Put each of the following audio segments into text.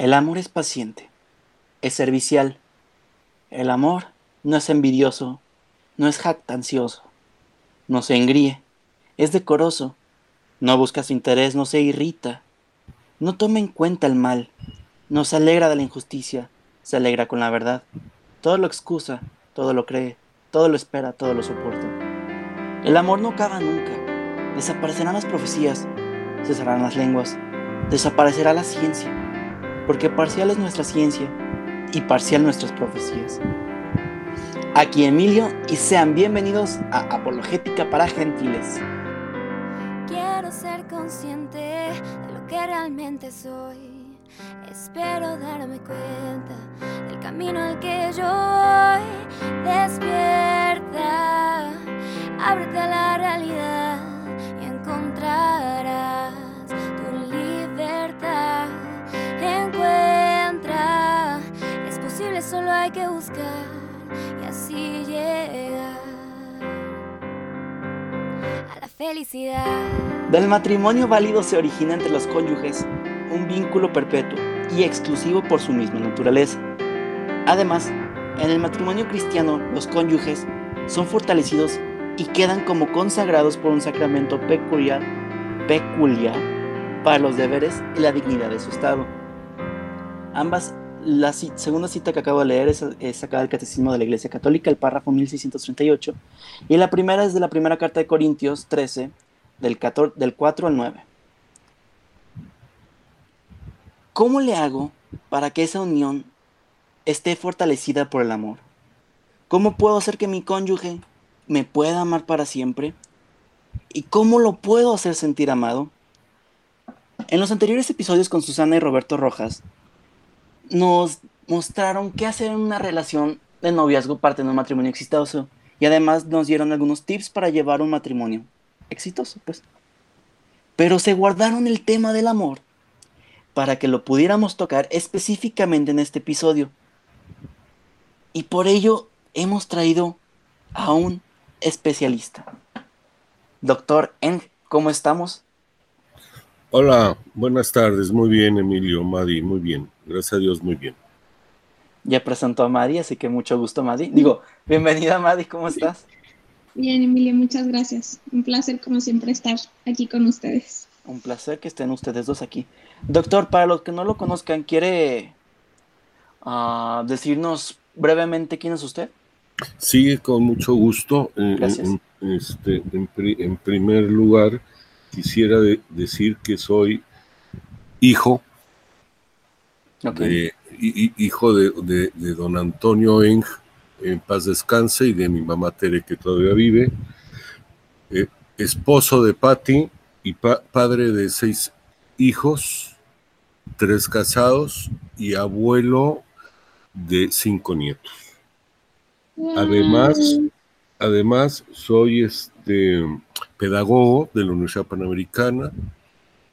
El amor es paciente, es servicial. El amor no es envidioso, no es jactancioso, no se engríe, es decoroso, no busca su interés, no se irrita, no toma en cuenta el mal, no se alegra de la injusticia, se alegra con la verdad. Todo lo excusa, todo lo cree, todo lo espera, todo lo soporta. El amor no acaba nunca. Desaparecerán las profecías, cesarán las lenguas, desaparecerá la ciencia, porque parcial es nuestra ciencia y parcial nuestras profecías. Aquí Emilio y sean bienvenidos a Apologética para Gentiles. Quiero ser consciente de lo que realmente soy. Espero darme cuenta del camino al que yo voy. Despierta, ábrete a la realidad y encontrarás solo hay que buscar y así llegar a la felicidad. Del matrimonio válido se origina entre los cónyuges un vínculo perpetuo y exclusivo por su misma naturaleza. Además, en el matrimonio cristiano los cónyuges son fortalecidos y quedan como consagrados por un sacramento peculiar, peculiar para los deberes y la dignidad de su estado. Ambas, la segunda cita que acabo de leer es, es sacada del Catecismo de la Iglesia Católica, el párrafo 1638, y la primera es de la primera carta de Corintios 13, del, 14 del 4 al 9. ¿Cómo le hago para que esa unión esté fortalecida por el amor? ¿Cómo puedo hacer que mi cónyuge me pueda amar para siempre? ¿Y cómo lo puedo hacer sentir amado? En los anteriores episodios con Susana y Roberto Rojas, nos mostraron qué hacer en una relación de noviazgo parte de un matrimonio exitoso. Y además nos dieron algunos tips para llevar un matrimonio exitoso, pues. Pero se guardaron el tema del amor para que lo pudiéramos tocar específicamente en este episodio. Y por ello hemos traído a un especialista. Doctor Eng, ¿cómo estamos? Hola, buenas tardes. Muy bien, Emilio, Madi, muy bien. Gracias a Dios, muy bien. Ya presentó a Madi, así que mucho gusto, Madi. Digo, bienvenida, Madi, ¿cómo estás? Bien, Emilia, muchas gracias. Un placer, como siempre, estar aquí con ustedes. Un placer que estén ustedes dos aquí. Doctor, para los que no lo conozcan, ¿quiere ah, decirnos brevemente quién es usted? Sigue con mucho gusto. Gracias. En, este, en, pri- en primer lugar, quisiera de- decir que soy hijo De, hijo de, de- de don Antonio Eng, en paz descanse, y de mi mamá Tere, que todavía vive. Eh, esposo de Patti y pa- padre de seis hijos, tres casados y abuelo de cinco nietos. Además, además soy este pedagogo de la Universidad Panamericana.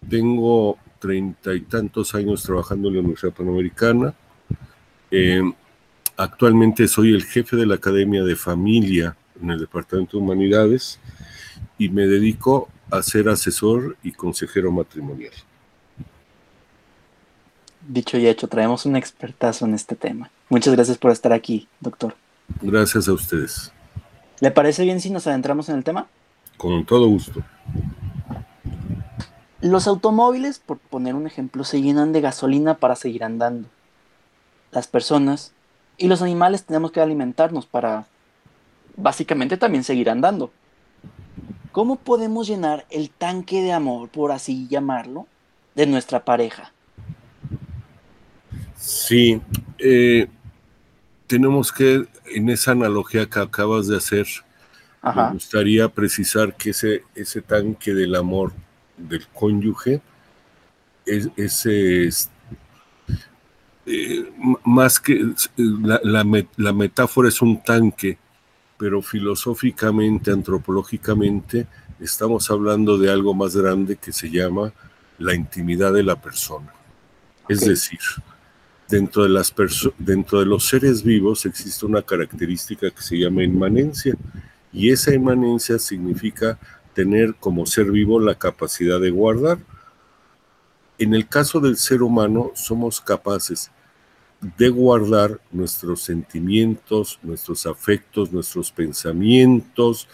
Tengo treinta y tantos años trabajando en la Universidad Panamericana. Eh, actualmente soy el jefe de la Academia de Familia en el Departamento de Humanidades y me dedico a ser asesor y consejero matrimonial. Dicho y hecho, traemos un expertazo en este tema. Muchas gracias por estar aquí, doctor. Gracias a ustedes. ¿Le parece bien si nos adentramos en el tema? Con todo gusto. Los automóviles, por poner un ejemplo, se llenan de gasolina para seguir andando. Las personas y los animales tenemos que alimentarnos para básicamente también seguir andando. ¿Cómo podemos llenar el tanque de amor, por así llamarlo, de nuestra pareja? Sí, eh, tenemos que, en esa analogía que acabas de hacer, me gustaría precisar que ese, ese tanque del amor del cónyuge, es, es, eh, más que la, la la metáfora es un tanque, pero filosóficamente, antropológicamente, estamos hablando de algo más grande que se llama la intimidad de la persona. Es decir, dentro de, las dentro de los seres vivos existe una característica que se llama inmanencia, y esa inmanencia significa tener como ser vivo la capacidad de guardar. en el caso del ser humano somos capaces de guardar nuestros sentimientos, nuestros afectos, nuestros pensamientos,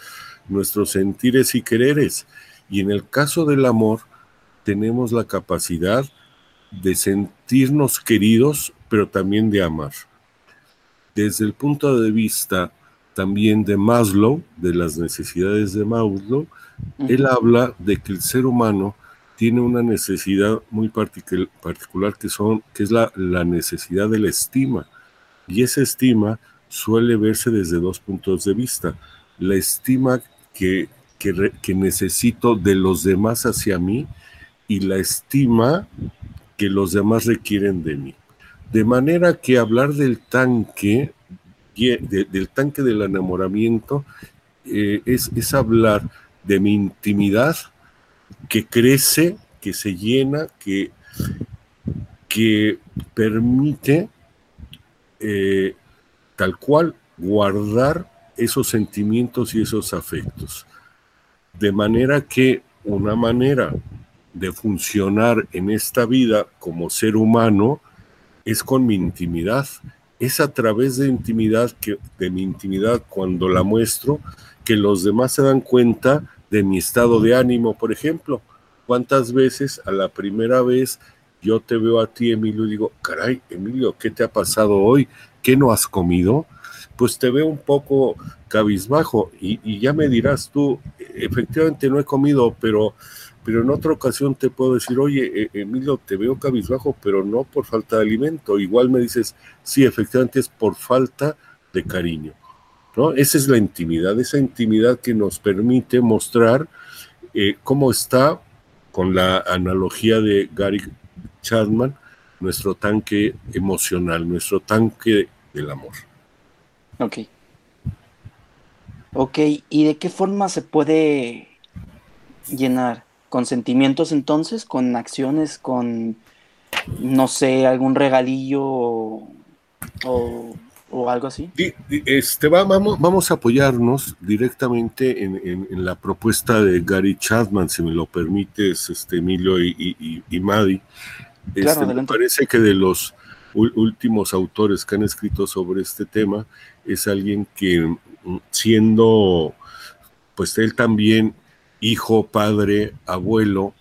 nuestros sentires y quereres. Y en el caso del amor, tenemos la capacidad de sentirnos queridos, pero también de amar. Desde el punto de vista también de Maslow, de las necesidades de Maslow, él habla de que el ser humano tiene una necesidad muy particular que, son, que es la, la necesidad de la estima. Y esa estima suele verse desde dos puntos de vista. La estima que, que, que, necesito de los demás hacia mí y la estima que los demás requieren de mí. De manera que hablar del tanque, del tanque del enamoramiento, eh, es, es hablar de mi intimidad que crece, que se llena, que, que permite eh, tal cual guardar esos sentimientos y esos afectos. De manera que una manera de funcionar en esta vida como ser humano es con mi intimidad. Es a través de intimidad que de mi intimidad cuando la muestro que los demás se dan cuenta de mi estado de ánimo, por ejemplo. ¿Cuántas veces a la primera vez yo te veo a ti, Emilio, y digo, caray, Emilio, ¿qué te ha pasado hoy? ¿Qué no has comido? Pues te veo un poco cabizbajo y, ya me dirás tú, efectivamente no he comido, pero, pero en otra ocasión te puedo decir, oye, e, Emilio, te veo cabizbajo, pero no por falta de alimento. Igual me dices, sí, efectivamente es por falta de cariño. Esa es la intimidad, esa intimidad que nos permite mostrar eh, cómo está, con la analogía de Gary Chapman, nuestro tanque emocional, nuestro tanque del amor. Ok. Ok, ¿y de qué forma se puede llenar? ¿Con sentimientos entonces? ¿Con acciones? ¿Con, no sé, algún regalillo o, o algo así? Este, vamos, vamos a apoyarnos directamente en, la propuesta de Gary Chapman, si me lo permites, este, Emilio y, y, Madi. Este, me parece que de los últimos autores que han escrito sobre este tema es alguien que mm, siendo, pues él también hijo, padre, abuelo,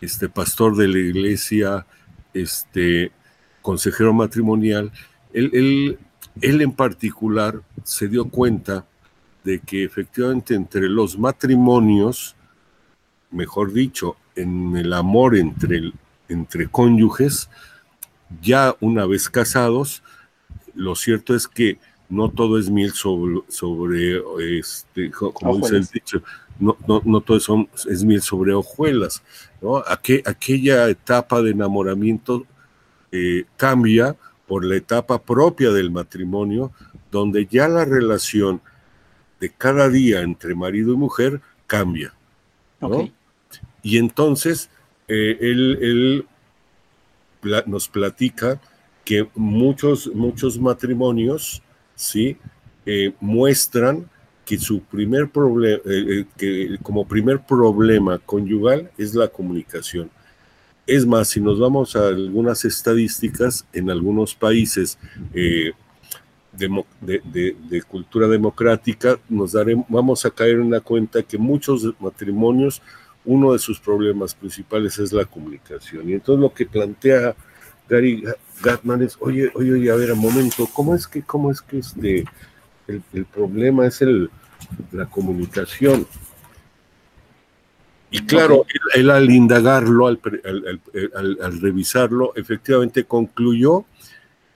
este pastor de la iglesia, este consejero matrimonial, él, él él en particular se dio cuenta de que efectivamente entre los matrimonios, mejor dicho, en el amor entre, entre cónyuges, ya una vez casados, lo cierto es que no todo es miel sobre, sobre este, como dice el dicho, no, no, todo es miel sobre hojuelas. ¿no? aquella etapa de enamoramiento eh, cambia por la etapa propia del matrimonio, donde ya la relación de cada día entre marido y mujer cambia. Y entonces eh, él, nos platica que muchos, muchos matrimonios ¿sí? Eh, muestran que su primer problema, eh, que como primer problema conyugal es la comunicación. Es más, si nos vamos a algunas estadísticas, en algunos países eh, de, cultura democrática, nos daremos, vamos a caer en la cuenta que muchos matrimonios, uno de sus problemas principales es la comunicación. Y entonces lo que plantea Gary Gatman es, oye, oye, oye, a ver, un momento, ¿cómo es que, cómo es que este, el, el problema es el, la comunicación? Y claro, él, al indagarlo, al, revisarlo, efectivamente concluyó,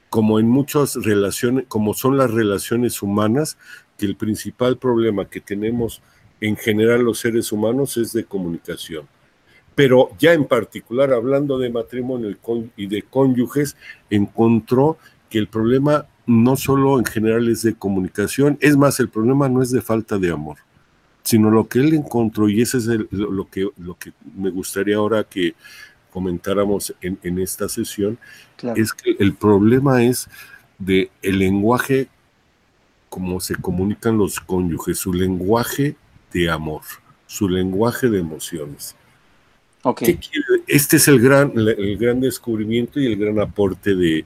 como en muchas relaciones, como son las relaciones humanas, que el principal problema que tenemos en general los seres humanos es de comunicación. Pero ya en particular, hablando de matrimonio y de cónyuges, encontró que el problema no solo en general es de comunicación, es más, el problema no es de falta de amor sino lo que él encontró, y ese es lo, que, lo que me gustaría ahora que comentáramos en, esta sesión, es que el problema es de el lenguaje, como se comunican los cónyuges, su lenguaje de amor, su lenguaje de emociones. Ok. Este es el gran, el gran descubrimiento y el gran aporte de,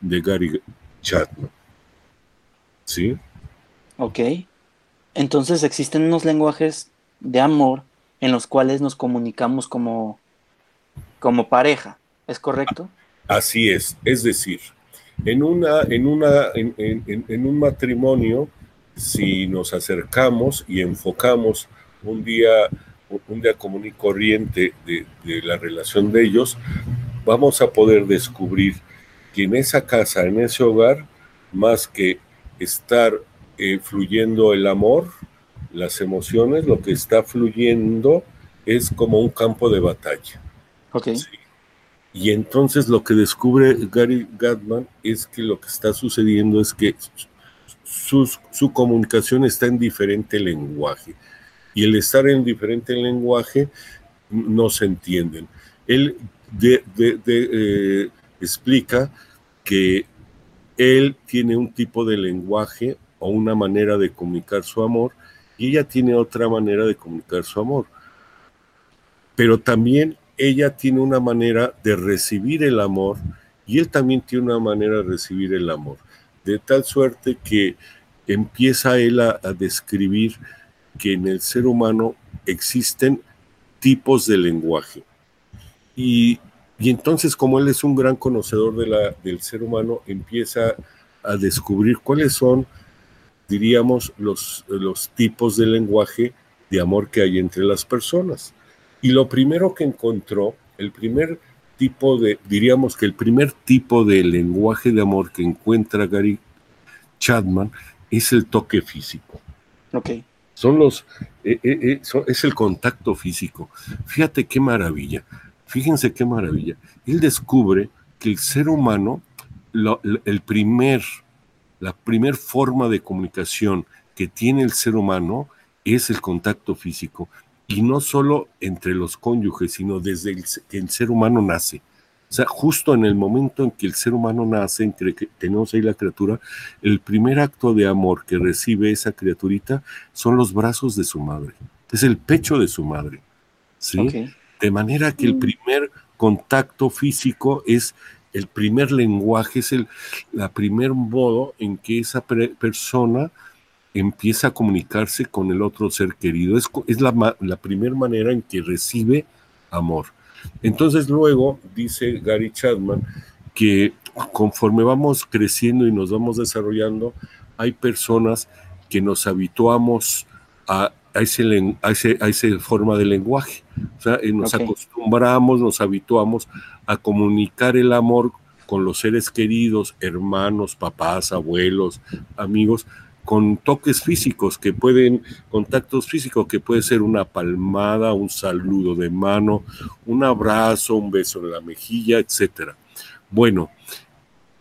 de Gary Chapman. ¿Sí? Ok. Entonces existen unos lenguajes de amor en los cuales nos comunicamos como, como pareja. ¿Es correcto? Así es. Es decir, en, una, en, una, en, en, un matrimonio, si nos acercamos y enfocamos un día, un día común y corriente de, de, la relación de ellos, vamos a poder descubrir que en esa casa, en ese hogar, más que estar eh, fluyendo el amor, las emociones, lo que está fluyendo es como un campo de batalla. Okay. ¿sí? Y entonces lo que descubre Gary Gatman es que lo que está sucediendo es que sus, su comunicación está en diferente lenguaje. Y el estar en diferente lenguaje no se entienden. Él de, de, de, eh, explica que él tiene un tipo de lenguaje o una manera de comunicar su amor y ella tiene otra manera de comunicar su amor. Pero también ella tiene una manera de recibir el amor y él también tiene una manera de recibir el amor. De tal suerte que empieza él a, describir que en el ser humano existen tipos de lenguaje. Y, y, entonces, como él es un gran conocedor de la, del ser humano, empieza a descubrir cuáles son, diríamos, los, los tipos de lenguaje de amor que hay entre las personas. Y lo primero que encontró, el primer tipo de, diríamos que el primer tipo de lenguaje de amor que encuentra Gary Chapman es el toque físico. Ok. Son los, eh, eh, son, es el contacto físico. Fíjate qué maravilla. Fíjense qué maravilla. Él descubre que el ser humano, lo, el primer, la primer forma de comunicación que tiene el ser humano es el contacto físico y no solo entre los cónyuges, sino desde el, que el ser humano nace. O sea, justo en el momento en que el ser humano nace, en que tenemos ahí la criatura, el primer acto de amor que recibe esa criaturita son los brazos de su madre. Es el pecho de su madre. ¿sí? Okay. De manera que el primer contacto físico es el primer lenguaje, es el la primer modo en que esa persona empieza a comunicarse con el otro ser querido. Es, es la, la primera manera en que recibe amor. Entonces luego dice Gary Chapman que conforme vamos creciendo y nos vamos desarrollando, hay personas que nos habituamos a, a, ese, a, ese, a esa forma de lenguaje. O sea, nos okay. acostumbramos, nos habituamos a comunicar el amor con los seres queridos, hermanos, papás, abuelos, amigos, con toques físicos que pueden, contactos físicos que puede ser una palmada, un saludo de mano, un abrazo, un beso en la mejilla, etcétera. Bueno,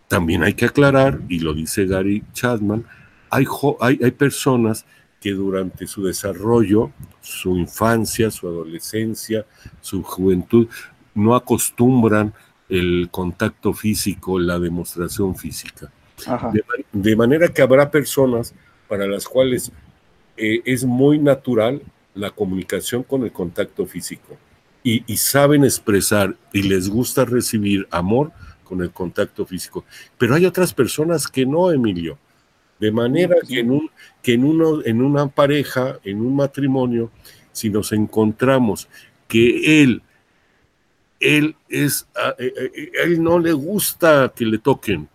también hay que aclarar, y lo dice Gary Chapman, hay, hay, hay personas que durante su desarrollo, su infancia, su adolescencia, su juventud, no acostumbran el contacto físico, la demostración física. De, de, manera que habrá personas para las cuales eh, es muy natural la comunicación con el contacto físico y, y, saben expresar y les gusta recibir amor con el contacto físico. Pero hay otras personas que no, Emilio. De manera que en, un, que en, uno, en una pareja, en un matrimonio, si nos encontramos que él, él es, a, eh, a, a él no le gusta que le toquen,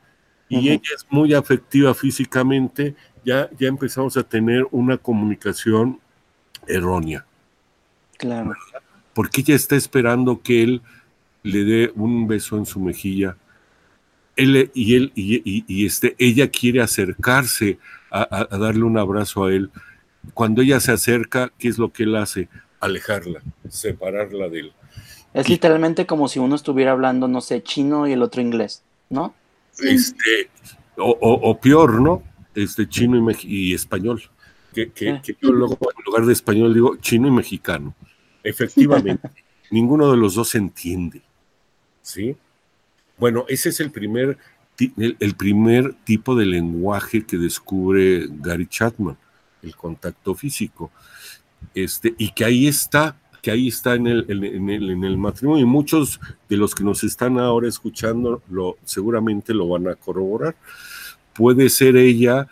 y uh -huh. ella es muy afectiva físicamente, ya, ya empezamos a tener una comunicación errónea. Claro. Porque ella está esperando que él le dé un beso en su mejilla. Él, y él y, y, y este, ella quiere acercarse a, darle un abrazo a él. Cuando ella se acerca, ¿qué es lo que él hace? Alejarla, separarla de él. Es literalmente como si uno estuviera hablando, no sé, chino y el otro inglés, ¿no? este, o, o, o, peor, ¿no? Este, chino y, español. Que, que, que, yo luego en lugar de español digo chino y mexicano. Efectivamente, ninguno de los dos se entiende. ¿Sí? Bueno, ese es el primer, el, primer tipo de lenguaje que descubre Gary Chapman, el contacto físico. Este, y que ahí está, que ahí está en el, en, el, en el matrimonio. Y muchos de los que nos están ahora escuchando lo, seguramente lo van a corroborar. Puede ser ella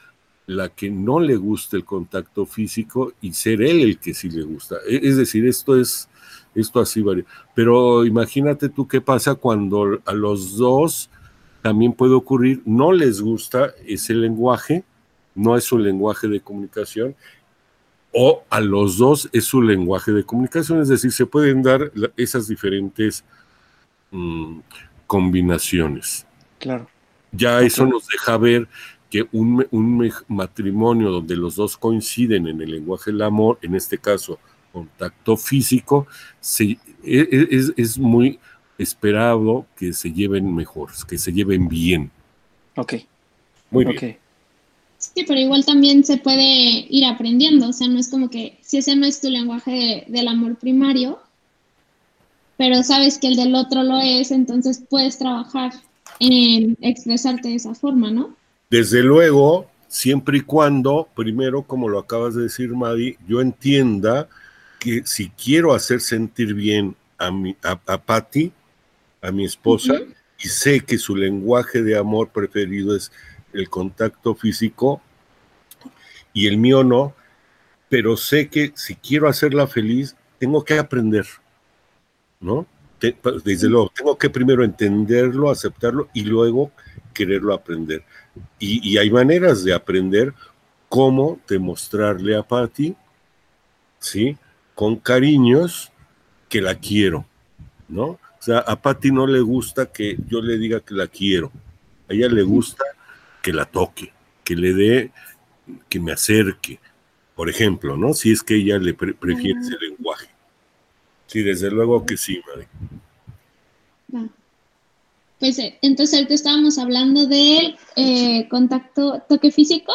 la que no le gusta el contacto físico y ser él el que sí le gusta. E, es decir, esto es, esto así varía. Pero imagínate tú qué pasa cuando a los dos también puede ocurrir, no les gusta ese lenguaje, no es su lenguaje de comunicación, o a los dos es su lenguaje de comunicación, es decir, se pueden dar esas diferentes mm, combinaciones. Claro. Ya eso nos deja ver que un, matrimonio donde los dos coinciden en el lenguaje del amor, en este caso contacto físico, e, e, es, es, muy esperado que se lleven mejor, que se lleven bien. Ok. Muy bien. Sí, pero igual también se puede ir aprendiendo, o sea, no es como que si ese no es tu lenguaje del amor primario, pero sabes que el del otro lo es, entonces puedes trabajar en expresarte de esa forma, ¿no? Desde luego, siempre y cuando, primero, como lo acabas de decir, Madi, yo entienda que si quiero hacer sentir bien a, mi, a, Patty, a mi esposa, y sé que su lenguaje de amor preferido es el contacto físico y el mío no, pero sé que si quiero hacerla feliz, tengo que aprender, ¿no? Desde luego, tengo que primero entenderlo, aceptarlo y luego quererlo aprender. Y, hay maneras de aprender cómo demostrarle a Patty, ¿sí? Con cariños que la quiero, ¿no? O sea, a Patty no le gusta que yo le diga que la quiero. A ella le gusta que la toque, que le dé, que me acerque. Por ejemplo, ¿no? Si es que ella le prefiere ese lenguaje. Sí, desde luego que sí, madre. Pues eh, entonces ahorita estábamos hablando del eh, contacto, toque físico.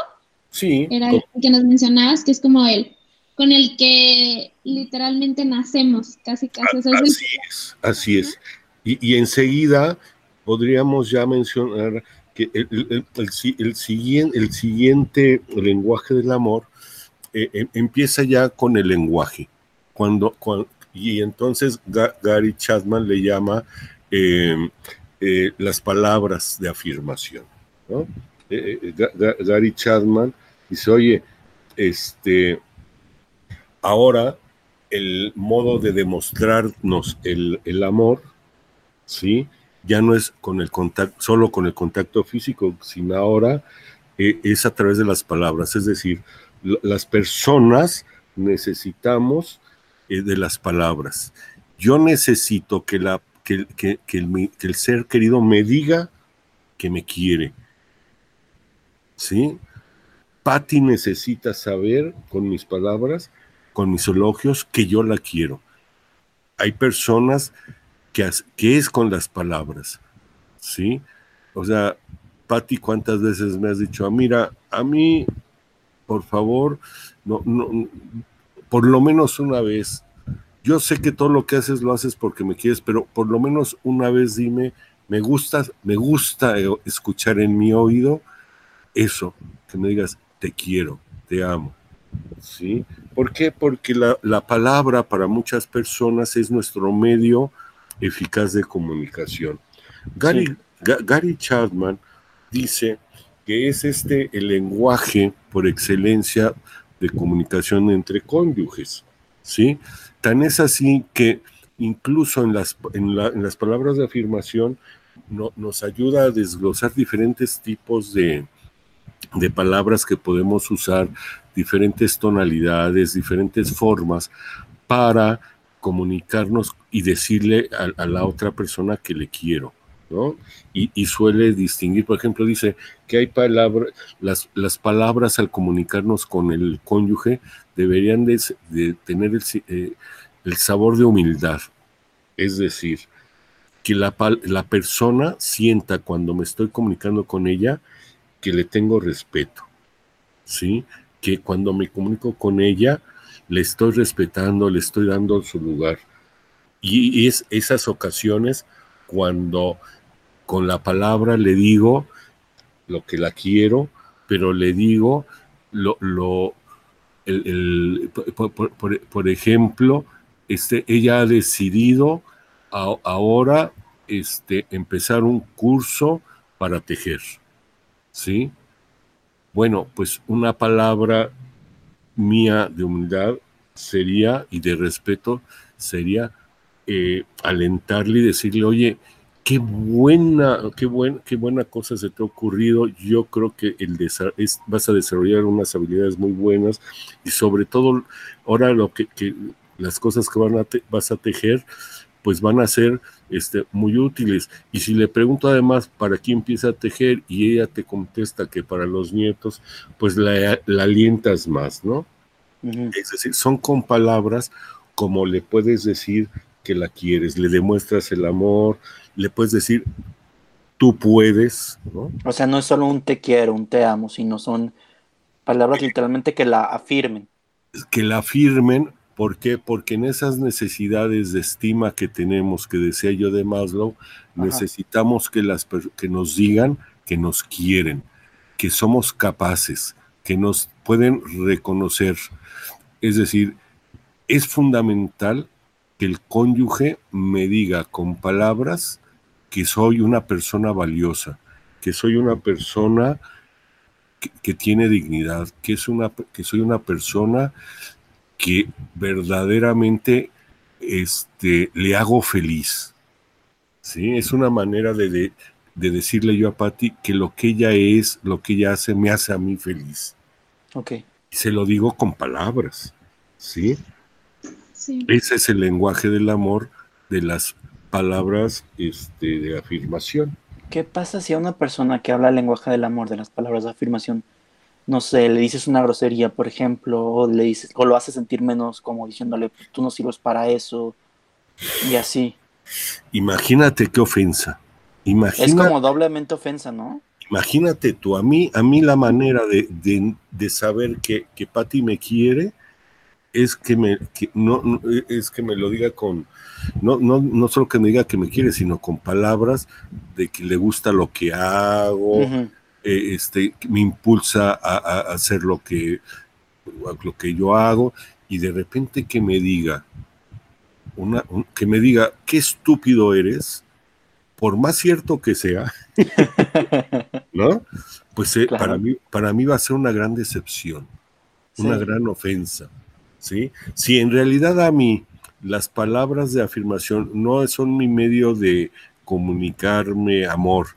Sí. Era el que nos mencionabas, que es como el con el que literalmente nacemos, casi casi. así es, así es. Y, y, enseguida podríamos ya mencionar que el, el, siguiente, el siguiente lenguaje del amor eh, em, empieza ya con el lenguaje. Cuando, y entonces Gary Chapman le llama em, eh, las palabras de afirmación. Eh, eh, Gary Chapman dice, oye, este, ahora el modo de demostrarnos el, amor, ¿sí? Ya no es con el contacto, solo con el contacto físico, sino ahora es a través de las palabras. Es decir, las personas necesitamos de las palabras. Yo necesito que la que, el, ser querido me diga que me quiere. ¿Sí? Patty necesita saber con mis palabras, con mis elogios, que yo la quiero. Hay personas que, que es con las palabras. ¿Sí? O sea, Patty, ¿cuántas veces me has dicho, ah, mira, a mí, por favor, no, no, por lo menos una vez, yo sé que todo lo que haces lo haces porque me quieres, pero por lo menos una vez dime, me gusta, me gusta eh, escuchar en mi oído eso, que me digas, te quiero, te amo. ¿Sí? ¿Por qué? Porque la, palabra para muchas personas es nuestro medio eficaz de comunicación. Gary, Gary Chapman dice que es este el lenguaje por excelencia de comunicación entre cónyuges, ¿sí? Tan es así que incluso en las, en, las palabras de afirmación nos ayuda a desglosar diferentes tipos de, palabras que podemos usar, diferentes tonalidades, diferentes formas para comunicarnos y decirle a, la otra persona que le quiero. ¿no? Y, suele distinguir, por ejemplo, dice que hay palabras, las, las palabras al comunicarnos con el cónyuge deberían de, tener eh, el, sabor de humildad. Es decir, que la, la persona sienta cuando me estoy comunicando con ella que le tengo respeto. ¿Sí? Que cuando me comunico con ella, le estoy respetando, le estoy dando su lugar. Y, es esas ocasiones cuando con la palabra le digo lo que la quiero, pero le digo lo, el, por, ejemplo, este, ella ha decidido ahora este, empezar un curso para tejer. ¿Sí? Bueno, pues una palabra mía de humildad sería, y de respeto, sería eh, alentarle y decirle, oye, qué buena, qué, buen, qué buena cosa se te ha ocurrido. Yo creo que el es, vas a desarrollar unas habilidades muy buenas y sobre todo ahora lo que, las cosas que van a vas a tejer, pues van a ser este, muy útiles. Y si le pregunto además para quién empieza a tejer y ella te contesta que para los nietos, pues la, alientas más, ¿no? Es decir, son con palabras como le puedes decir que la quieres, le demuestras el amor, le puedes decir, tú puedes, ¿no? O sea, no es solo un te quiero, un te amo, sino son palabras literalmente que la afirmen. Que la afirmen, ¿por qué? Porque en esas necesidades de estima que tenemos, que decía yo de Maslow, necesitamos que, las, que nos digan que nos quieren, que somos capaces, que nos pueden reconocer. Es decir, es fundamental que el cónyuge me diga con palabras que soy una persona valiosa, que soy una persona que, tiene dignidad, que, es una, que soy una persona que verdaderamente este, le hago feliz. ¿sí? Es una manera de, de, decirle yo a Patti que lo que ella es, lo que ella hace, me hace a mí feliz. Ok. Y se lo digo con palabras, ¿sí? Ese es el lenguaje del amor de las palabras este, de afirmación. ¿Qué pasa si a una persona que habla el lenguaje del amor, de las palabras de afirmación, no sé, le dices una grosería, por ejemplo, o le dices, o lo hace sentir menos como diciéndole, tú no sirves para eso, y así. Imagínate qué ofensa. es como doblemente ofensa, ¿no? Imagínate tú, a mí, a mí la manera de, de, saber que, que Patti me quiere es que me no, es que me lo diga con no, no, no solo que me diga que me quiere, sino con palabras de que le gusta lo que hago, eh, este, me impulsa a, hacer lo que, lo que yo hago, y de repente que me diga, una, que me diga, qué estúpido eres, por más cierto que sea, ¿no? Pues eh, para, mí, para mí va a ser una gran decepción, una gran ofensa. ¿sí? Si en realidad a mí las palabras de afirmación no son mi medio de comunicarme amor,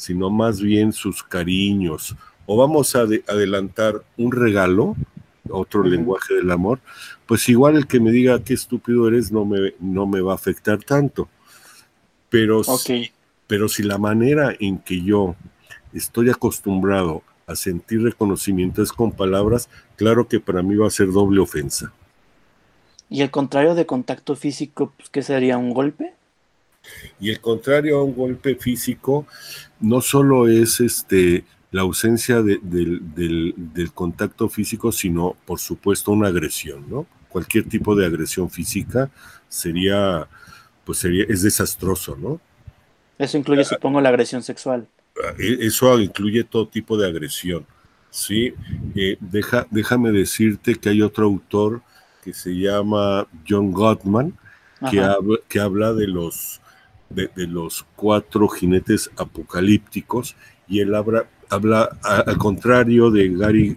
sino más bien sus cariños, o vamos a adelantar un regalo, otro lenguaje del amor, pues igual el que me diga qué estúpido eres no me, no me va a afectar tanto. Pero, pero si la manera en que yo estoy acostumbrado a sentir reconocimiento es con palabras, claro que para mí va a ser doble ofensa. ¿Y el contrario de contacto físico, pues, qué sería un golpe? Y el contrario a un golpe físico no solo es este, la ausencia del, contacto físico, sino por supuesto una agresión, ¿no? Cualquier tipo de agresión física sería, pues sería, es desastroso, ¿no? Eso incluye, supongo, la agresión sexual. E, eso incluye todo tipo de agresión. Sí, eh, deja, déjame decirte que hay otro autor que se llama John Gottman, que habla, que habla, de los, de, los cuatro jinetes apocalípticos, y él habla, habla al contrario de Gary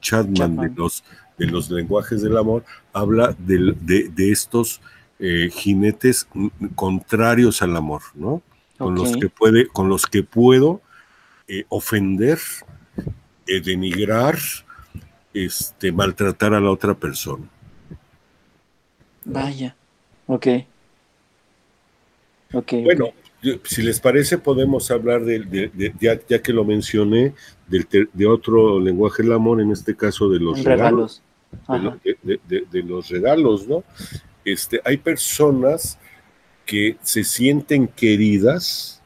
Chapman, De, los, de los lenguajes del amor, habla de, de estos eh, jinetes contrarios al amor, ¿no? Con los que puede, con los que puedo eh, ofender, eh, denigrar, este, maltratar a la otra persona. Vaya, ok. Okay bueno, si les parece, podemos hablar de, ya, que lo mencioné, de otro lenguaje del amor, en este caso de los regalos. De, los regalos, ¿no? Este, hay personas que se sienten queridas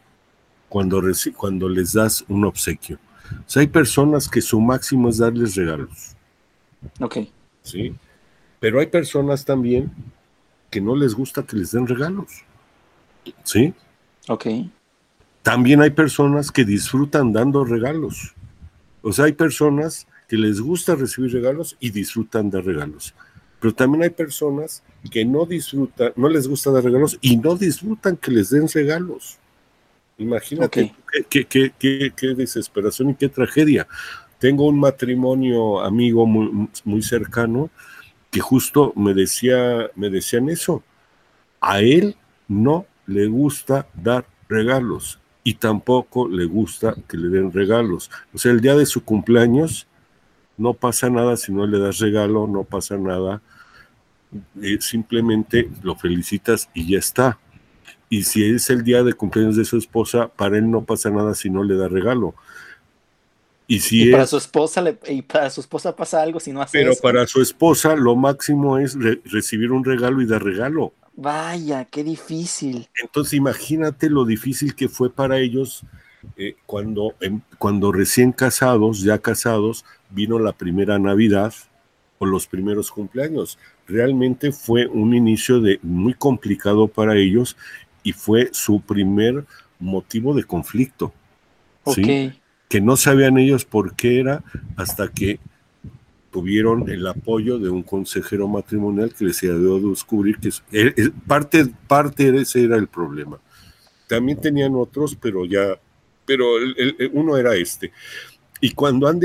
cuando, cuando les das un obsequio. O sea, hay personas que su máximo es darles regalos. Ok. Sí. Pero hay personas también que no les gusta que les den regalos. ¿Sí? Ok. También hay personas que disfrutan dando regalos. O sea, hay personas que les gusta recibir regalos y disfrutan de regalos. pero también hay personas que no disfrutan, no les gusta dar regalos y no disfrutan que les den regalos. Imagínate qué, qué, qué, qué, desesperación y qué tragedia. Tengo un matrimonio amigo muy, muy cercano que justo me decía, me decían eso. A él no le gusta dar regalos y tampoco le gusta que le den regalos. O sea, el día de su cumpleaños no pasa nada si no le das regalo, no pasa nada. Eh, simplemente lo felicitas y ya está. Y si es el día de cumpleaños de su esposa, para él no pasa nada si no le da regalo. Y si para su esposa le, y para su esposa pasa algo si no hace Pero para su esposa lo máximo es recibir un regalo y dar regalo. Vaya, qué difícil. Entonces imagínate lo difícil que fue para ellos eh, cuando, em, cuando recién casados, ya casados, vino la primera Navidad o los primeros cumpleaños. Realmente fue un inicio de muy complicado para ellos y fue su primer motivo de conflicto. Que no sabían ellos por qué era hasta que tuvieron el apoyo de un consejero matrimonial que les ayudó a descubrir que parte, parte de ese era el problema. También tenían otros, pero ya, pero uno era este. Y cuando, han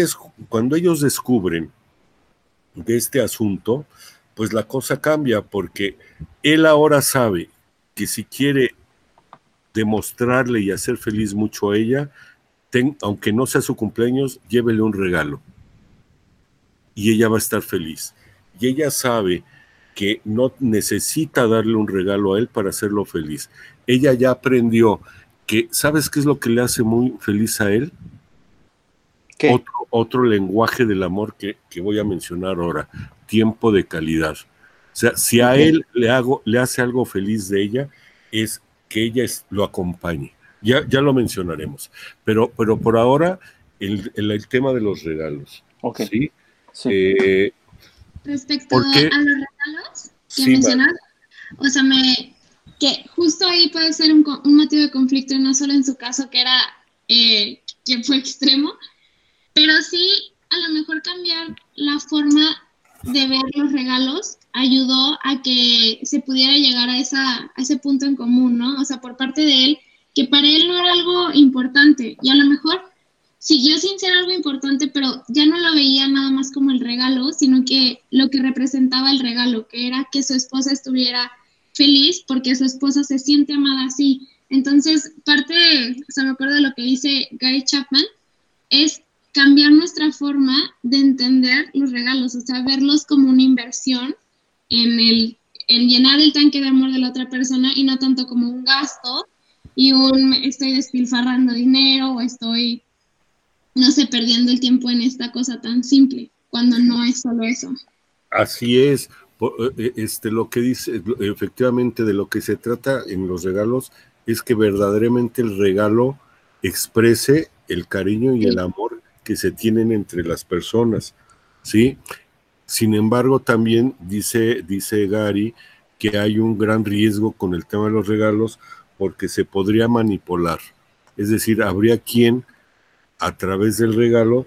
cuando ellos descubren de este asunto, pues la cosa cambia porque él ahora sabe que si quiere demostrarle y hacer feliz mucho a ella, aunque no sea su cumpleaños, llévele un regalo. Y ella va a estar feliz. Y ella sabe que no necesita darle un regalo a él para hacerlo feliz. Ella ya aprendió que, ¿sabes qué es lo que le hace muy feliz a él? Otro, otro, lenguaje del amor que, voy a mencionar ahora, tiempo de calidad. O sea, si a él le, hago, le hace algo feliz de ella, es que ella lo acompañe. Ya, ya lo mencionaremos. Pero, pero por ahora, el, el, tema de los regalos. ¿sí? Eh, Respecto a los regalos que mencionas, o sea, me, que justo ahí puede ser un, un, motivo de conflicto, no solo en su caso, que era eh, que fue extremo, pero sí, a lo mejor cambiar la forma de ver los regalos ayudó a que se pudiera llegar a, esa, a ese punto en común, ¿no? O sea, por parte de él, que para él no era algo importante y a lo mejor siguió sin ser algo importante, pero ya no lo veía nada más como el regalo, sino que lo que representaba el regalo, que era que su esposa estuviera feliz porque su esposa se siente amada así. Entonces, parte, o sea, me acuerdo de lo que dice Gary Chapman, es cambiar nuestra forma de entender los regalos, o sea, verlos como una inversión en, el, en llenar el tanque de amor de la otra persona y no tanto como un gasto y un estoy despilfarrando dinero o estoy, no sé, perdiendo el tiempo en esta cosa tan simple, cuando no es solo eso. Así es. Eh, este, lo que dice, efectivamente, de lo que se trata en los regalos es que verdaderamente el regalo exprese el cariño y el amor que se tienen entre las personas, ¿sí? Sin embargo, también dice, dice Gary que hay un gran riesgo con el tema de los regalos porque se podría manipular. Es decir, habría quien a través del regalo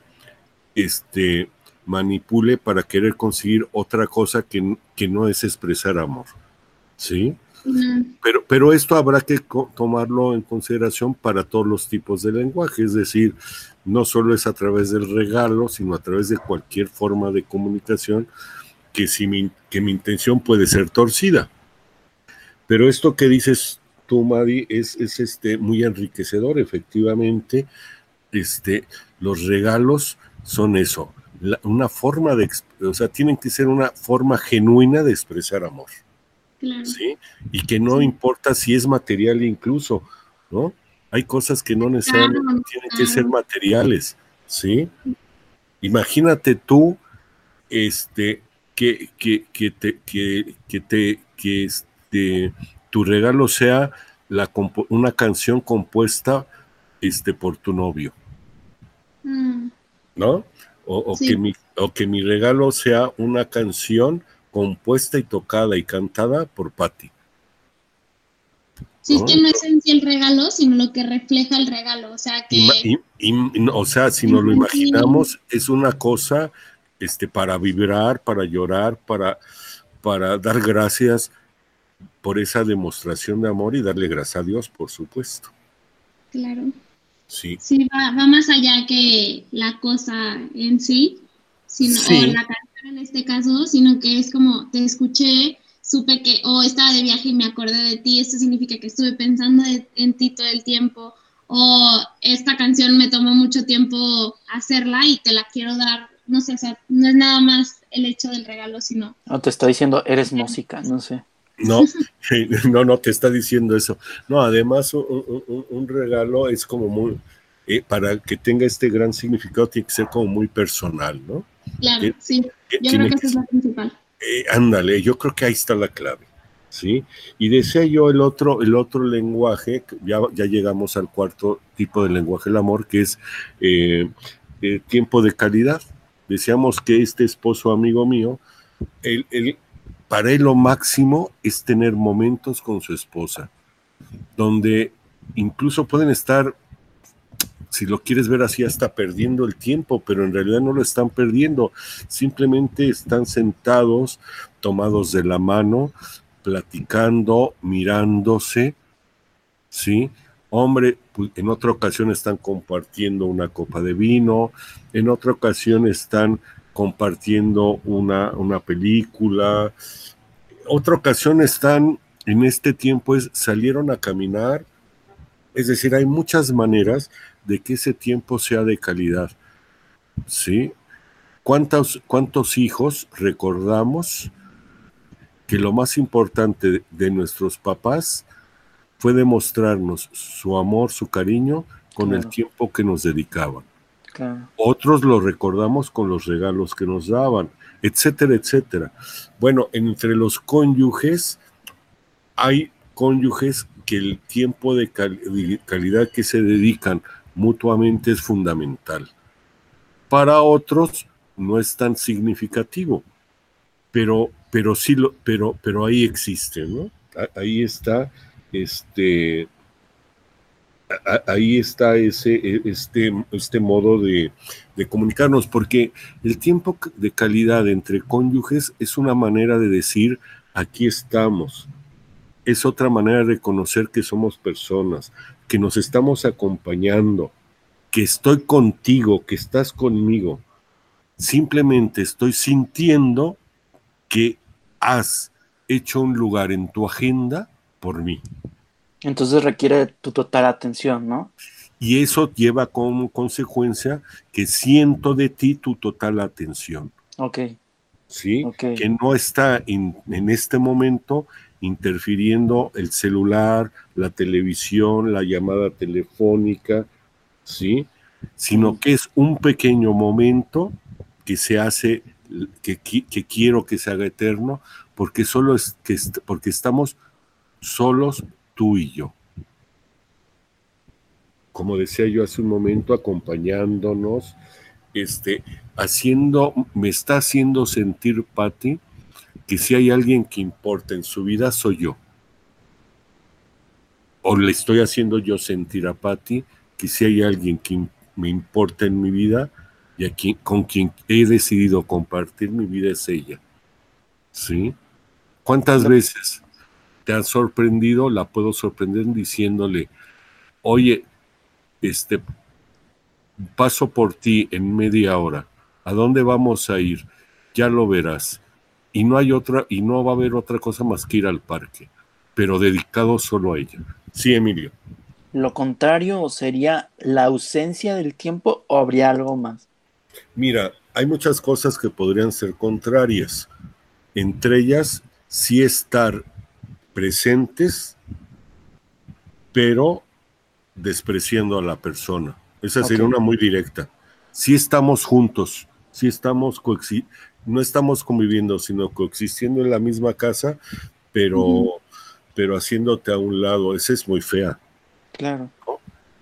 este, manipule para querer conseguir otra cosa que, que no es expresar amor. ¿Sí? Pero, pero esto habrá que tomarlo en consideración para todos los tipos de lenguaje, es decir, no solo es a través del regalo, sino a través de cualquier forma de comunicación que, si mi, que mi intención puede ser torcida. Pero esto que dices tú, Madi, es, es este, muy enriquecedor, efectivamente. Este, los regalos son eso, una forma de, o sea, tienen que ser una forma genuina de expresar amor. ¿sí? Y que no importa si es material incluso, ¿no? Hay cosas que no necesariamente tienen que ser materiales, ¿sí? Imagínate tú, este, que, que, que te, que, que te, que este, tu regalo sea la, una canción compuesta este, por tu novio, mm. ¿no? O, que mi, o que mi regalo sea una canción compuesta y tocada y cantada por Patti. Sí, es que no es en sí el regalo, sino lo que refleja el regalo. O sea, que. o sea, si nos lo imaginamos, es una cosa este, para vibrar, para llorar, para. para dar gracias por esa demostración de amor y darle gracias a Dios, por supuesto. Claro. Sí. Sí, va, va más allá que la cosa en sí, sino, Sí. o la canción en este caso, sino que es como te escuché, supe que, o estaba de viaje y me acordé de ti, esto significa que estuve pensando de- en ti todo el tiempo, o esta canción me tomó mucho tiempo hacerla y te la quiero dar, no sé, o sea, no es nada más el hecho del regalo, sino No te está diciendo, eres música, no sé. No, no, no te está diciendo eso. No, además un, un- un- un regalo es como muy, eh, para que tenga este gran significado tiene que ser como muy personal, ¿no? claro, Eh, sí, Eh, yo creo que que eso es lo principal. Eh, ándale, yo creo que ahí está la clave, ¿sí? Y decía yo el otro, el otro lenguaje, ya, ya llegamos al cuarto tipo de lenguaje del amor, que es eh, tiempo de calidad. Decíamos que este esposo amigo mío, él- él- para él lo máximo es tener momentos con su esposa, donde incluso pueden estar si lo quieres ver así, hasta perdiendo el tiempo, pero en realidad no lo están perdiendo. Simplemente están sentados, tomados de la mano, platicando, mirándose, ¿sí? Hombre, pues, en otra ocasión están compartiendo una copa de vino, en otra ocasión están compartiendo una, una película, otra ocasión están, en este tiempo es, salieron a caminar, es decir, hay muchas maneras de que ese tiempo sea de calidad. ¿Sí? ¿Cuántos, cuántos hijos recordamos que lo más importante de, nuestros papás fue demostrarnos su amor, su cariño con el tiempo que nos dedicaban? Otros lo recordamos con los regalos que nos daban, etcétera, etcétera. Bueno, entre los cónyuges hay cónyuges que el tiempo de cal- de calidad que se dedican mutuamente es fundamental. Para otros no es tan significativo, pero, pero sí lo, pero, pero ahí existe, ¿no? Ahí está, este, ahí está ese, e- este, este modo de, de comunicarnos, porque el tiempo de calidad entre cónyuges es una manera de decir, aquí estamos. Es otra manera de reconocer que somos personas, que nos estamos acompañando, que estoy contigo, que estás conmigo. Simplemente estoy sintiendo que has hecho un lugar en tu agenda por mí. Entonces requiere tu total atención, ¿no? Y eso lleva como consecuencia que siento de ti tu total atención, Ok, ¿sí? ok. Que no está en, en este momento interfiriendo el celular, la televisión, la llamada telefónica, ¿sí? Sino que es un pequeño momento que se hace, que, que quiero que se haga eterno, porque solo es que porque estamos solos tú y yo. Como decía yo hace un momento, acompañándonos, este, haciendo, me está haciendo sentir, Patti, que si hay alguien que importa en su vida, soy yo. O le estoy haciendo yo sentir a Patti que si hay alguien que me importa en mi vida y a quien- con quien he decidido compartir mi vida es ella. ¿Sí? ¿Cuántas veces te has sorprendido? La puedo sorprender diciéndole, oye, este, paso por ti en media hora. ¿A dónde vamos a ir? Ya lo verás. Y no hay otra, y no va a haber otra cosa más que ir al parque, pero dedicado solo a ella. Sí, Emilio. Lo contrario sería la ausencia del tiempo o habría algo más. Mira, hay muchas cosas que podrían ser contrarias. Entre ellas, sí estar presentes, pero despreciando a la persona. Esa sería una muy directa. Sí estamos juntos, sí estamos coexi- no estamos conviviendo, sino coexistiendo en la misma casa, pero, pero haciéndote a un lado. Esa es muy fea. Claro.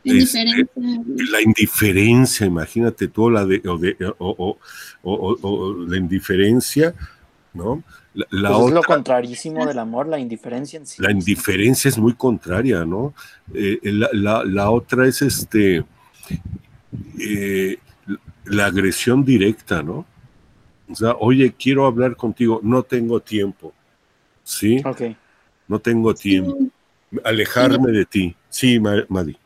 Este, Indiferencia. La indiferencia, imagínate tú, la de, o, de- o- o- o la indiferencia, ¿no? La, la Pues es lo otra, contrarísimo del amor, la indiferencia en sí. la indiferencia es muy contraria, ¿no? Eh, la, la- la otra es este eh, la agresión directa, ¿no? O sea, oye, quiero hablar contigo, no tengo tiempo. ¿Sí? Ok. No tengo tiempo. Alejarme de ti. Sí, Madi.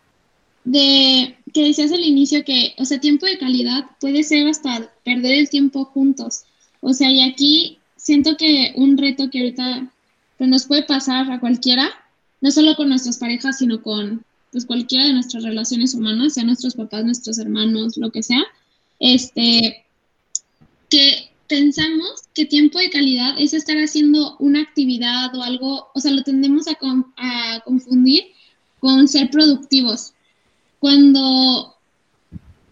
De que decías al inicio que, o sea, tiempo de calidad puede ser hasta perder el tiempo juntos. O sea, y aquí siento que un reto que ahorita pues, nos puede pasar a cualquiera, no solo con nuestras parejas, sino con pues cualquiera de nuestras relaciones humanas, sea nuestros papás, nuestros hermanos, lo que sea, este, que pensamos que tiempo de calidad es estar haciendo una actividad o algo, o sea, lo tendemos a, a confundir con ser productivos. Cuando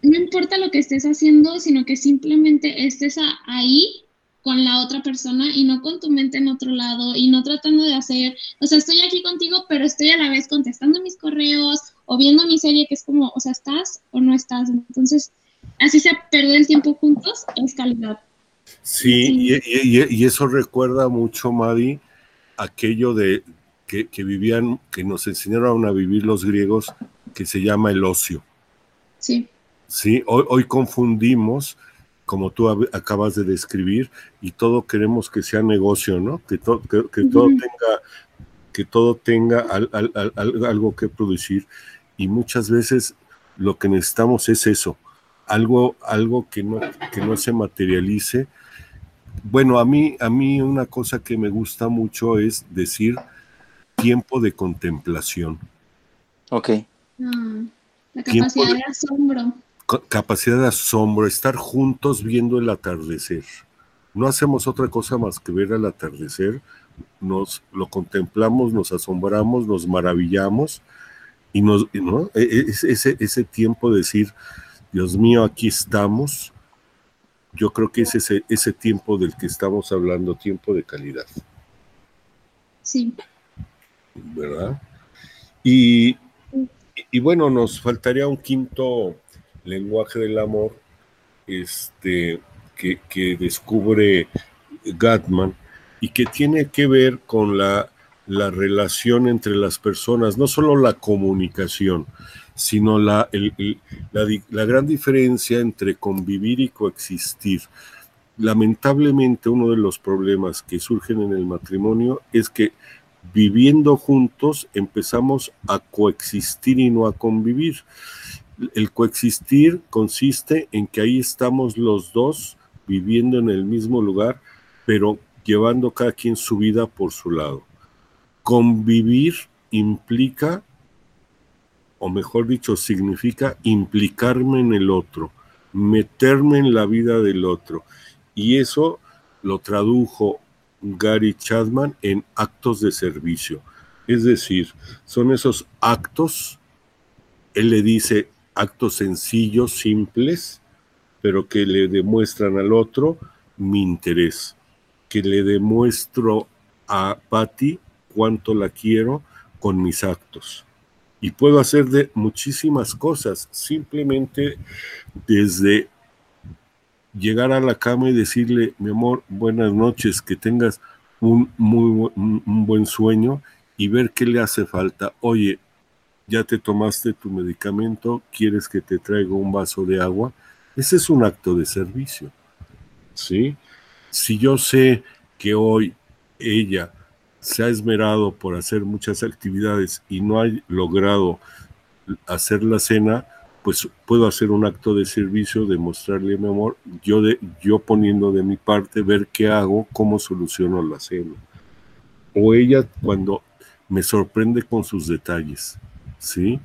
no importa lo que estés haciendo, sino que simplemente estés ahí con la otra persona y no con tu mente en otro lado y no tratando de hacer, o sea, estoy aquí contigo, pero estoy a la vez contestando mis correos o viendo mi serie, que es como, o sea, estás o no estás. Entonces, así se perder el tiempo juntos es calidad. Sí, Y, eso recuerda mucho, Madi, aquello de que, que, vivían, que nos enseñaron a vivir los griegos, que se llama el ocio. Sí. Sí, hoy, hoy confundimos como tú acabas de describir, y todo queremos que sea negocio, ¿no? Que, todo tenga, que todo tenga algo que producir. Y muchas veces lo que necesitamos es eso, algo, algo que, no, que no se materialice. Bueno, a mí, a mí una cosa que me gusta mucho es decir tiempo de contemplación. Ok. Ah, la capacidad de asombro capacidad de asombro, estar juntos viendo el atardecer. No hacemos otra cosa más que ver el atardecer, nos lo contemplamos, nos asombramos, nos maravillamos y nos, ¿no? E, e, ese, ese tiempo de decir, Dios mío, aquí estamos, yo creo que es ese, ese tiempo del que estamos hablando, tiempo de calidad. Sí. ¿Verdad? Y, y bueno, nos faltaría un quinto lenguaje del amor este, que, descubre Gatman y que tiene que ver con la, la, relación entre las personas, no solo la comunicación, sino la, la, la gran diferencia entre convivir y coexistir. Lamentablemente uno de los problemas que surgen en el matrimonio es que viviendo juntos empezamos a coexistir y no a convivir el coexistir consiste en que ahí estamos los dos viviendo en el mismo lugar, pero llevando cada quien su vida por su lado. Convivir implica, o mejor dicho, significa implicarme en el otro, meterme en la vida del otro. Y eso lo tradujo Gary Chadman en actos de servicio. Es decir, son esos actos, él le dice, actos sencillos, simples, pero que le demuestran al otro mi interés, que le demuestro a Patty cuánto la quiero con mis actos. Y puedo hacer de muchísimas cosas, simplemente desde llegar a la cama y decirle, mi amor, buenas noches, que tengas un muy buen sueño y ver qué le hace falta. Oye, ya te tomaste tu medicamento, quieres que te traiga un vaso de agua, ese es un acto de servicio. ¿Sí? Si yo sé que hoy ella se ha esmerado por hacer muchas actividades y no ha logrado hacer la cena, pues puedo hacer un acto de servicio, demostrarle mi amor, yo, de, yo poniendo de mi parte, ver qué hago, cómo soluciono la cena. O ella cuando me sorprende con sus detalles. ¿Sí?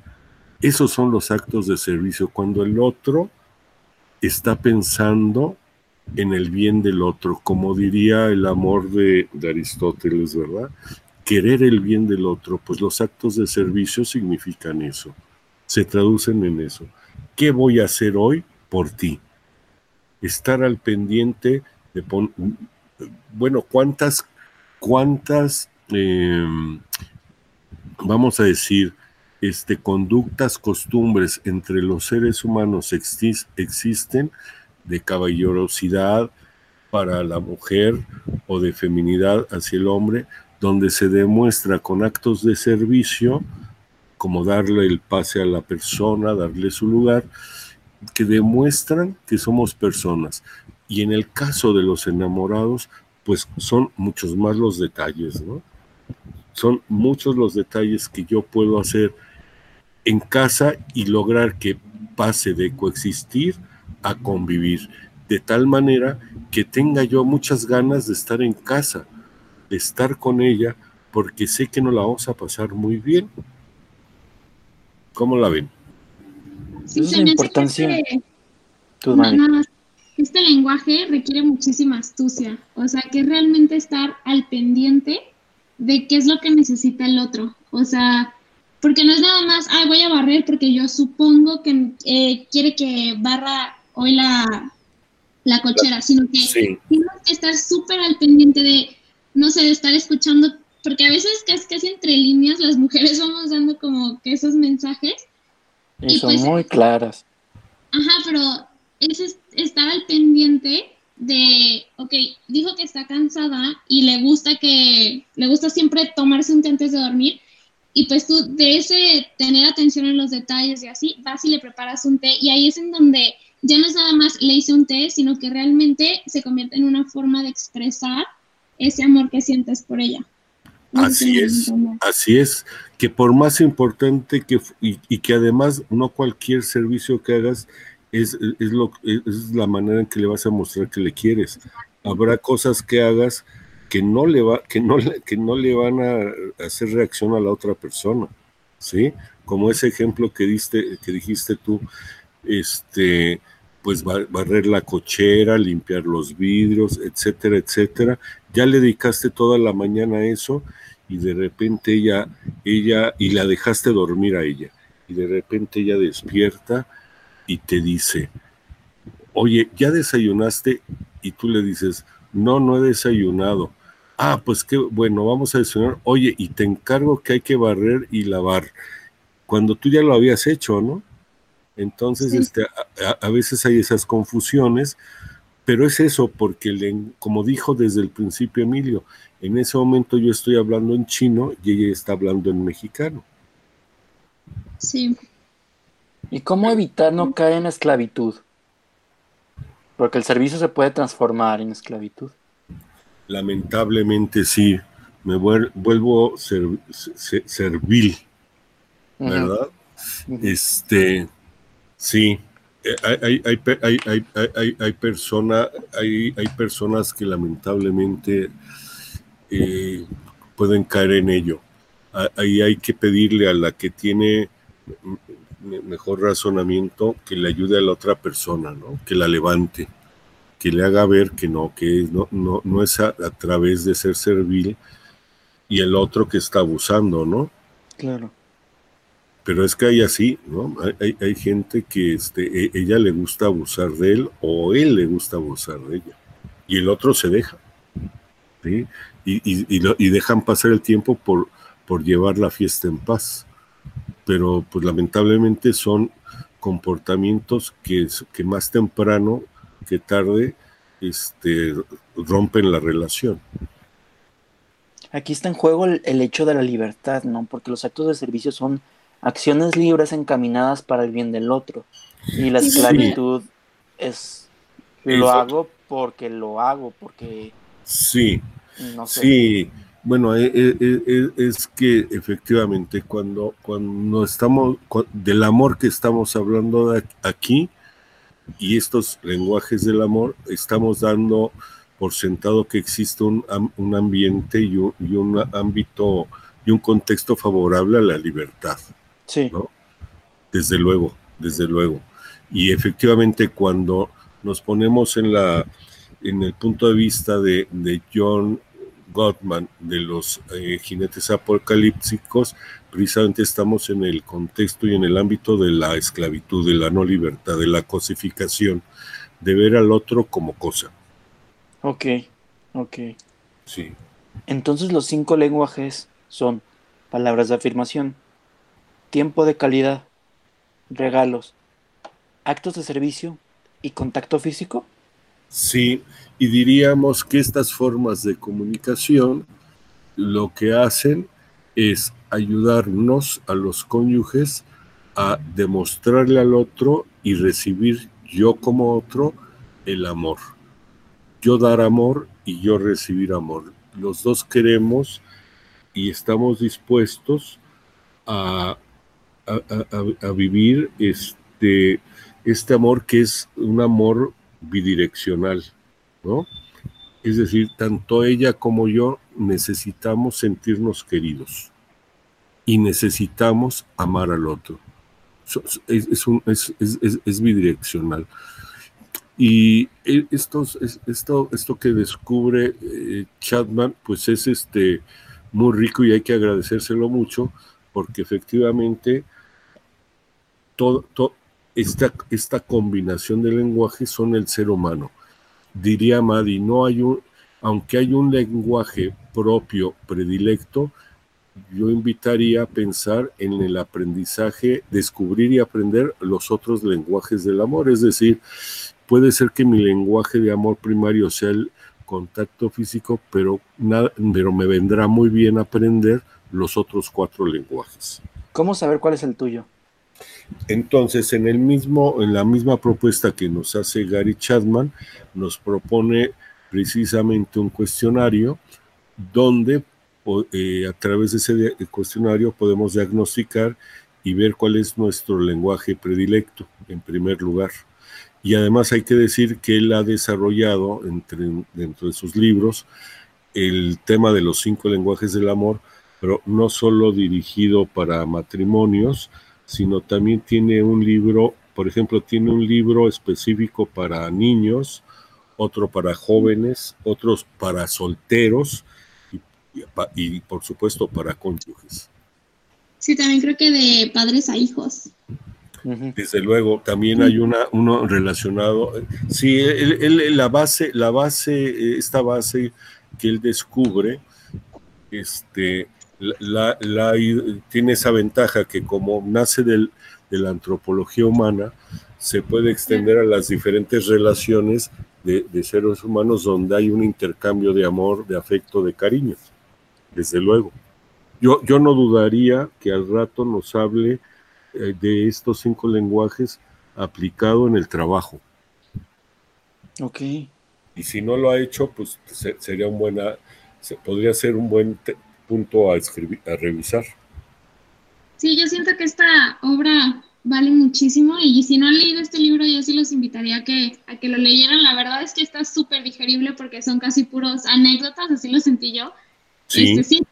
Esos son los actos de servicio, cuando el otro está pensando en el bien del otro, como diría el amor de, Aristóteles, ¿verdad? Querer el bien del otro, pues los actos de servicio significan eso, se traducen en eso. ¿Qué voy a hacer hoy por ti? Estar al pendiente de, bueno, cuántas, cuántas, em, vamos a decir, este, conductas, costumbres entre los seres humanos existen de caballerosidad para la mujer o de feminidad hacia el hombre, donde se demuestra con actos de servicio, como darle el pase a la persona, darle su lugar, que demuestran que somos personas. Y en el caso de los enamorados, pues son muchos más los detalles, ¿no? Son muchos los detalles que yo puedo hacer en casa y lograr que pase de coexistir a convivir, de tal manera que tenga yo muchas ganas de estar en casa, de estar con ella, porque sé que no la vamos a pasar muy bien. ¿Cómo la ven? Sí, es la importancia. Este, este lenguaje requiere muchísima astucia, o sea, que realmente estar al pendiente de qué es lo que necesita el otro. O sea, porque no es nada más, ay, voy a barrer porque yo supongo que eh, quiere que barra hoy la, la cochera, sino que tienes que estar súper al pendiente de, no sé, de estar escuchando, porque a veces casi, casi entre líneas las mujeres vamos dando como que esos mensajes. Y, son pues muy claras. Ajá, pero es estar al pendiente de, ok, dijo que está cansada y le gusta que, le gusta siempre tomarse un té antes de dormir, y pues tú de ese tener atención en los detalles y así, vas y le preparas un té y ahí es en donde ya no es nada más le hice un té, sino que realmente se convierte en una forma de expresar ese amor que sientes por ella. así es, así es, que por más importante que, y, que además no cualquier servicio que hagas es, es, lo, es la manera en que le vas a mostrar que le quieres. Habrá cosas que hagas que no le va, que no, que no le van a hacer reacción a la otra persona, ¿sí? Como ese ejemplo que diste, que dijiste tú, este, pues barrer la cochera, limpiar los vidrios, etcétera, etcétera. Ya le dedicaste toda la mañana a eso y de repente ella, ella, y la dejaste dormir a ella, y de repente ella despierta y te dice, oye, ¿ya desayunaste? Y tú le dices, no, no he desayunado. Ah, pues qué bueno, vamos a desayunar. Oye, y te encargo que hay que barrer y lavar. Cuando tú ya lo habías hecho, ¿no? Entonces, este, a, veces hay esas confusiones, pero es eso, porque le, como dijo desde el principio Emilio, en ese momento yo estoy hablando en chino y ella está hablando en mexicano. Sí. ¿Y cómo evitar no caer en esclavitud? Porque el servicio se puede transformar en esclavitud. Lamentablemente sí, me vuelvo servil, ¿verdad? Este, sí, hay, hay, hay, hay, hay, persona, hay, hay personas que lamentablemente eh, pueden caer en ello. Ahí hay que pedirle a la que tiene mejor razonamiento que le ayude a la otra persona, ¿no? Que la levante que le haga ver que no, que no, no, no es a, través de ser servil y el otro que está abusando, ¿no? Claro. Pero es que hay así, ¿no? Hay, hay, gente que este, e, ella le gusta abusar de él o él le gusta abusar de ella. Y el otro se deja. ¿sí? Y, y, y, dejan pasar el tiempo por, por llevar la fiesta en paz. Pero pues lamentablemente son comportamientos que, que más temprano que tarde este, rompen la relación. Aquí está en juego el, hecho de la libertad, ¿no? Porque los actos de servicio son acciones libres encaminadas para el bien del otro. Y la esclavitud es lo hago porque lo hago, porque... Sí, no sé. sí. Bueno, e, e, e, es, que efectivamente cuando, cuando estamos, del amor que estamos hablando aquí, y estos lenguajes del amor estamos dando por sentado que existe un, un ambiente y un, y un, ámbito y un contexto favorable a la libertad. Sí. Desde luego, desde luego. Y efectivamente cuando nos ponemos en, la, en el punto de vista de, de John Gottman, de los eh, jinetes apocalípticos, precisamente estamos en el contexto y en el ámbito de la esclavitud, de la no libertad, de la cosificación, de ver al otro como cosa. Ok, ok. Sí. Entonces los cinco lenguajes son palabras de afirmación, tiempo de calidad, regalos, actos de servicio y contacto físico. Sí, y diríamos que estas formas de comunicación lo que hacen es ayudarnos a los cónyuges a demostrarle al otro y recibir yo como otro el amor. yo dar amor y yo recibir amor. Los dos queremos y estamos dispuestos a, a, vivir este, este amor que es un amor bidireccional, ¿no? Es decir, tanto ella como yo necesitamos sentirnos queridos y necesitamos amar al otro. Es, un, es, bidireccional. Y e, esto, esto, esto que descubre eh, Chapman, pues es este, muy rico y hay que agradecérselo mucho, porque efectivamente todo, esta, esta combinación de lenguajes son el ser humano. Diría Madi, no hay un, aunque hay un lenguaje propio, predilecto, yo invitaría a pensar en el aprendizaje, descubrir y aprender los otros lenguajes del amor. Es decir, puede ser que mi lenguaje de amor primario sea el contacto físico, pero, nada, pero me vendrá muy bien aprender los otros cuatro lenguajes. ¿Cómo saber cuál es el tuyo? Entonces, en el mismo, en la misma propuesta que nos hace Gary Chapman, nos propone precisamente un cuestionario donde eh, a través de ese cuestionario podemos diagnosticar y ver cuál es nuestro lenguaje predilecto, en primer lugar. Y además hay que decir que él ha desarrollado entre, dentro de sus libros el tema de los cinco lenguajes del amor, pero no solo dirigido para matrimonios, sino también tiene un libro, por ejemplo, tiene un libro específico para niños, otro para jóvenes, otros para solteros, y, por supuesto para cónyuges. Sí, también creo que de padres a hijos. Desde luego, también hay una, uno relacionado. Sí, la base, la base, esta base que él descubre, este, la, tiene esa ventaja que como nace del, de la antropología humana, se puede extender a las diferentes relaciones de, de seres humanos donde hay un intercambio de amor, de afecto, de cariño desde luego. Yo, yo no dudaría que al rato nos hable eh, de estos cinco lenguajes aplicado en el trabajo. Ok. Y si no lo ha hecho, pues sería un buena, podría ser un buen punto a escribir, a revisar. Sí, yo siento que esta obra vale muchísimo y si no han leído este libro yo sí los invitaría a que, a que lo leyeran. La verdad es que está súper digerible porque son casi puros anécdotas, así lo sentí yo. Sí. Este, sí,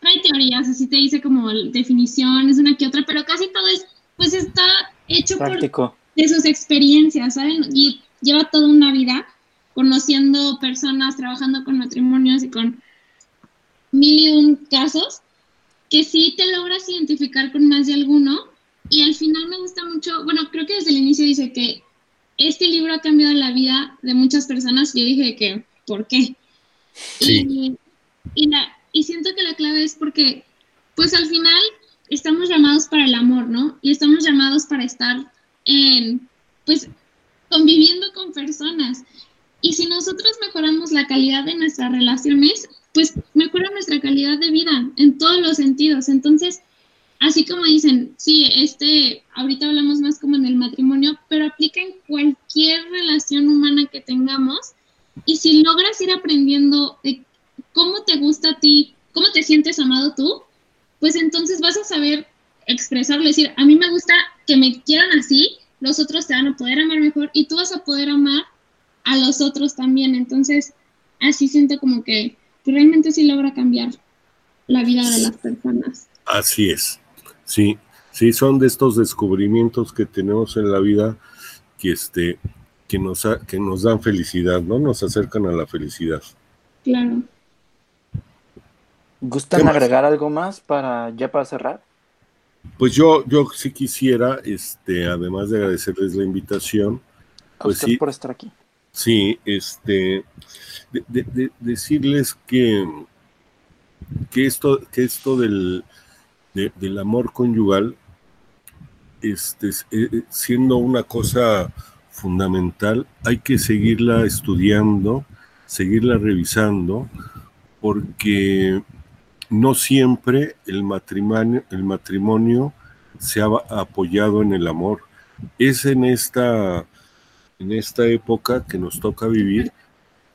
trae teorías, así te dice como definiciones, una que otra, pero casi todo es, pues está hecho por de sus experiencias, ¿saben? Y lleva toda una vida conociendo personas, trabajando con matrimonios y con mil y un casos, que sí te logras identificar con más de alguno. Y al final me gusta mucho, bueno, creo que desde el inicio dice que este libro ha cambiado la vida de muchas personas. Y yo dije que, ¿por qué? Sí. Y, y siento que la clave es porque, pues al final estamos llamados para el amor, ¿no? Y estamos llamados para estar en, pues, conviviendo con personas. Y si nosotros mejoramos la calidad de nuestras relaciones, pues mejora nuestra calidad de vida en todos los sentidos. Entonces, así como dicen, sí, este, ahorita hablamos más como en el matrimonio, pero aplica en cualquier relación humana que tengamos. Y si logras ir aprendiendo de cómo te gusta a ti, cómo te sientes amado tú, pues entonces vas a saber expresarlo, decir, a mí me gusta que me quieran así, los otros te van a poder amar mejor y tú vas a poder amar a los otros también. Entonces, así siento como que realmente sí logra cambiar la vida de las personas. Así es, sí, sí, son de estos descubrimientos que tenemos en la vida que, este, que, nos, que nos dan felicidad, ¿no? Nos acercan a la felicidad. Claro. ¿Gustan agregar algo más para ya para cerrar? Pues yo, yo sí quisiera, este, además de agradecerles la invitación, pues sí, por estar aquí. Sí, este, de, decirles que, que esto, que esto del, del amor conyugal, este, eh, siendo una cosa fundamental, hay que seguirla estudiando, seguirla revisando, porque no siempre el matrimonio, el matrimonio se ha apoyado en el amor. Es en esta, en esta época que nos toca vivir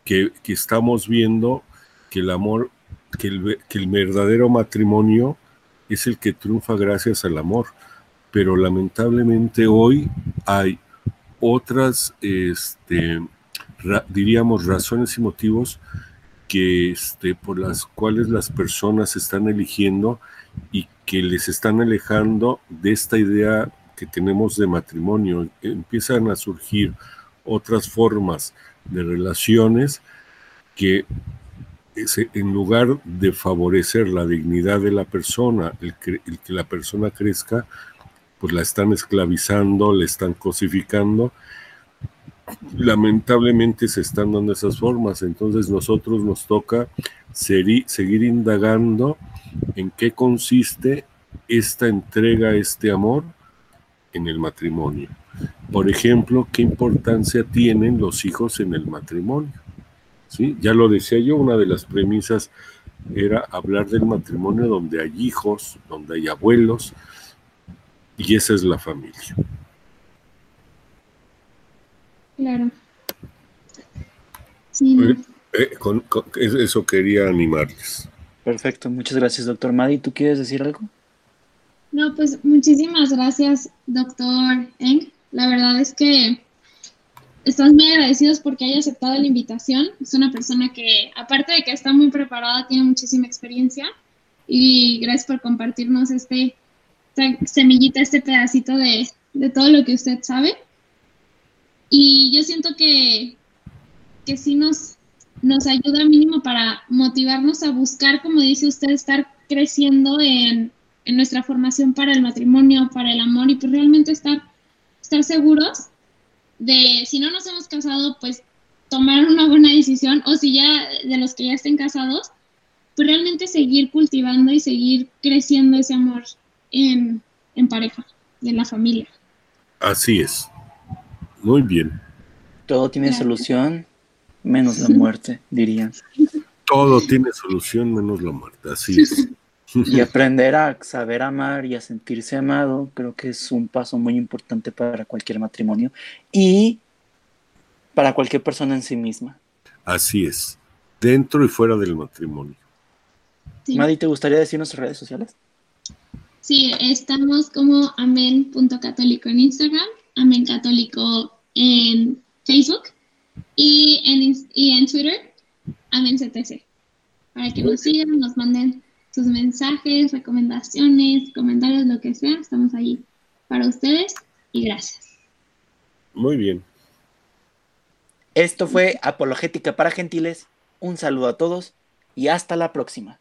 que, estamos viendo que el amor, que el, que el verdadero matrimonio es el que triunfa gracias al amor. Pero lamentablemente hoy hay otras, este, diríamos, razones y motivos que, este, por las cuales las personas están eligiendo y que les están alejando de esta idea que tenemos de matrimonio. Empiezan a surgir otras formas de relaciones que en lugar de favorecer la dignidad de la persona, el que, la persona crezca, pues la están esclavizando, le están cosificando lamentablemente se están dando esas formas, entonces nosotros nos toca seguir indagando en qué consiste esta entrega, este amor en el matrimonio. Por ejemplo, qué importancia tienen los hijos en el matrimonio. ¿Sí? Ya lo decía yo, una de las premisas era hablar del matrimonio donde hay hijos, donde hay abuelos, y esa es la familia. Claro. Sí, eh, eso quería animarles. Perfecto, muchas gracias, doctor Madi. ¿Tú quieres decir algo? No, pues muchísimas gracias, doctor Eng. La verdad es que estamos muy agradecidos porque haya aceptado la invitación. Es una persona que, aparte de que está muy preparada, tiene muchísima experiencia. Y gracias por compartirnos este, esta semillita, este pedacito de, de todo lo que usted sabe. Y yo siento que, que sí nos, nos ayuda mínimo para motivarnos a buscar, como dice usted, estar creciendo en, en nuestra formación para el matrimonio, para el amor y pues realmente estar, estar seguros de si no nos hemos casado, pues tomar una buena decisión o si ya de los que ya estén casados, pues realmente seguir cultivando y seguir creciendo ese amor en, en pareja, en la familia. Así es. Muy bien. Todo tiene solución, menos la muerte, dirían. Todo tiene solución, menos la muerte, así es. Y aprender a saber amar y a sentirse amado, creo que es un paso muy importante para cualquier matrimonio y para cualquier persona en sí misma. Así es, dentro y fuera del matrimonio. Madi, ¿te gustaría decir nuestras redes sociales? Sí, estamos como amén.católico en Instagram Amén Católico en Facebook y en, y en Twitter, Amén CTC. Para que nos sigan, nos manden sus mensajes, recomendaciones, comentarios, lo que sea. Estamos ahí para ustedes y gracias. Muy bien. Esto fue Apologética para Gentiles. Un saludo a todos y hasta la próxima.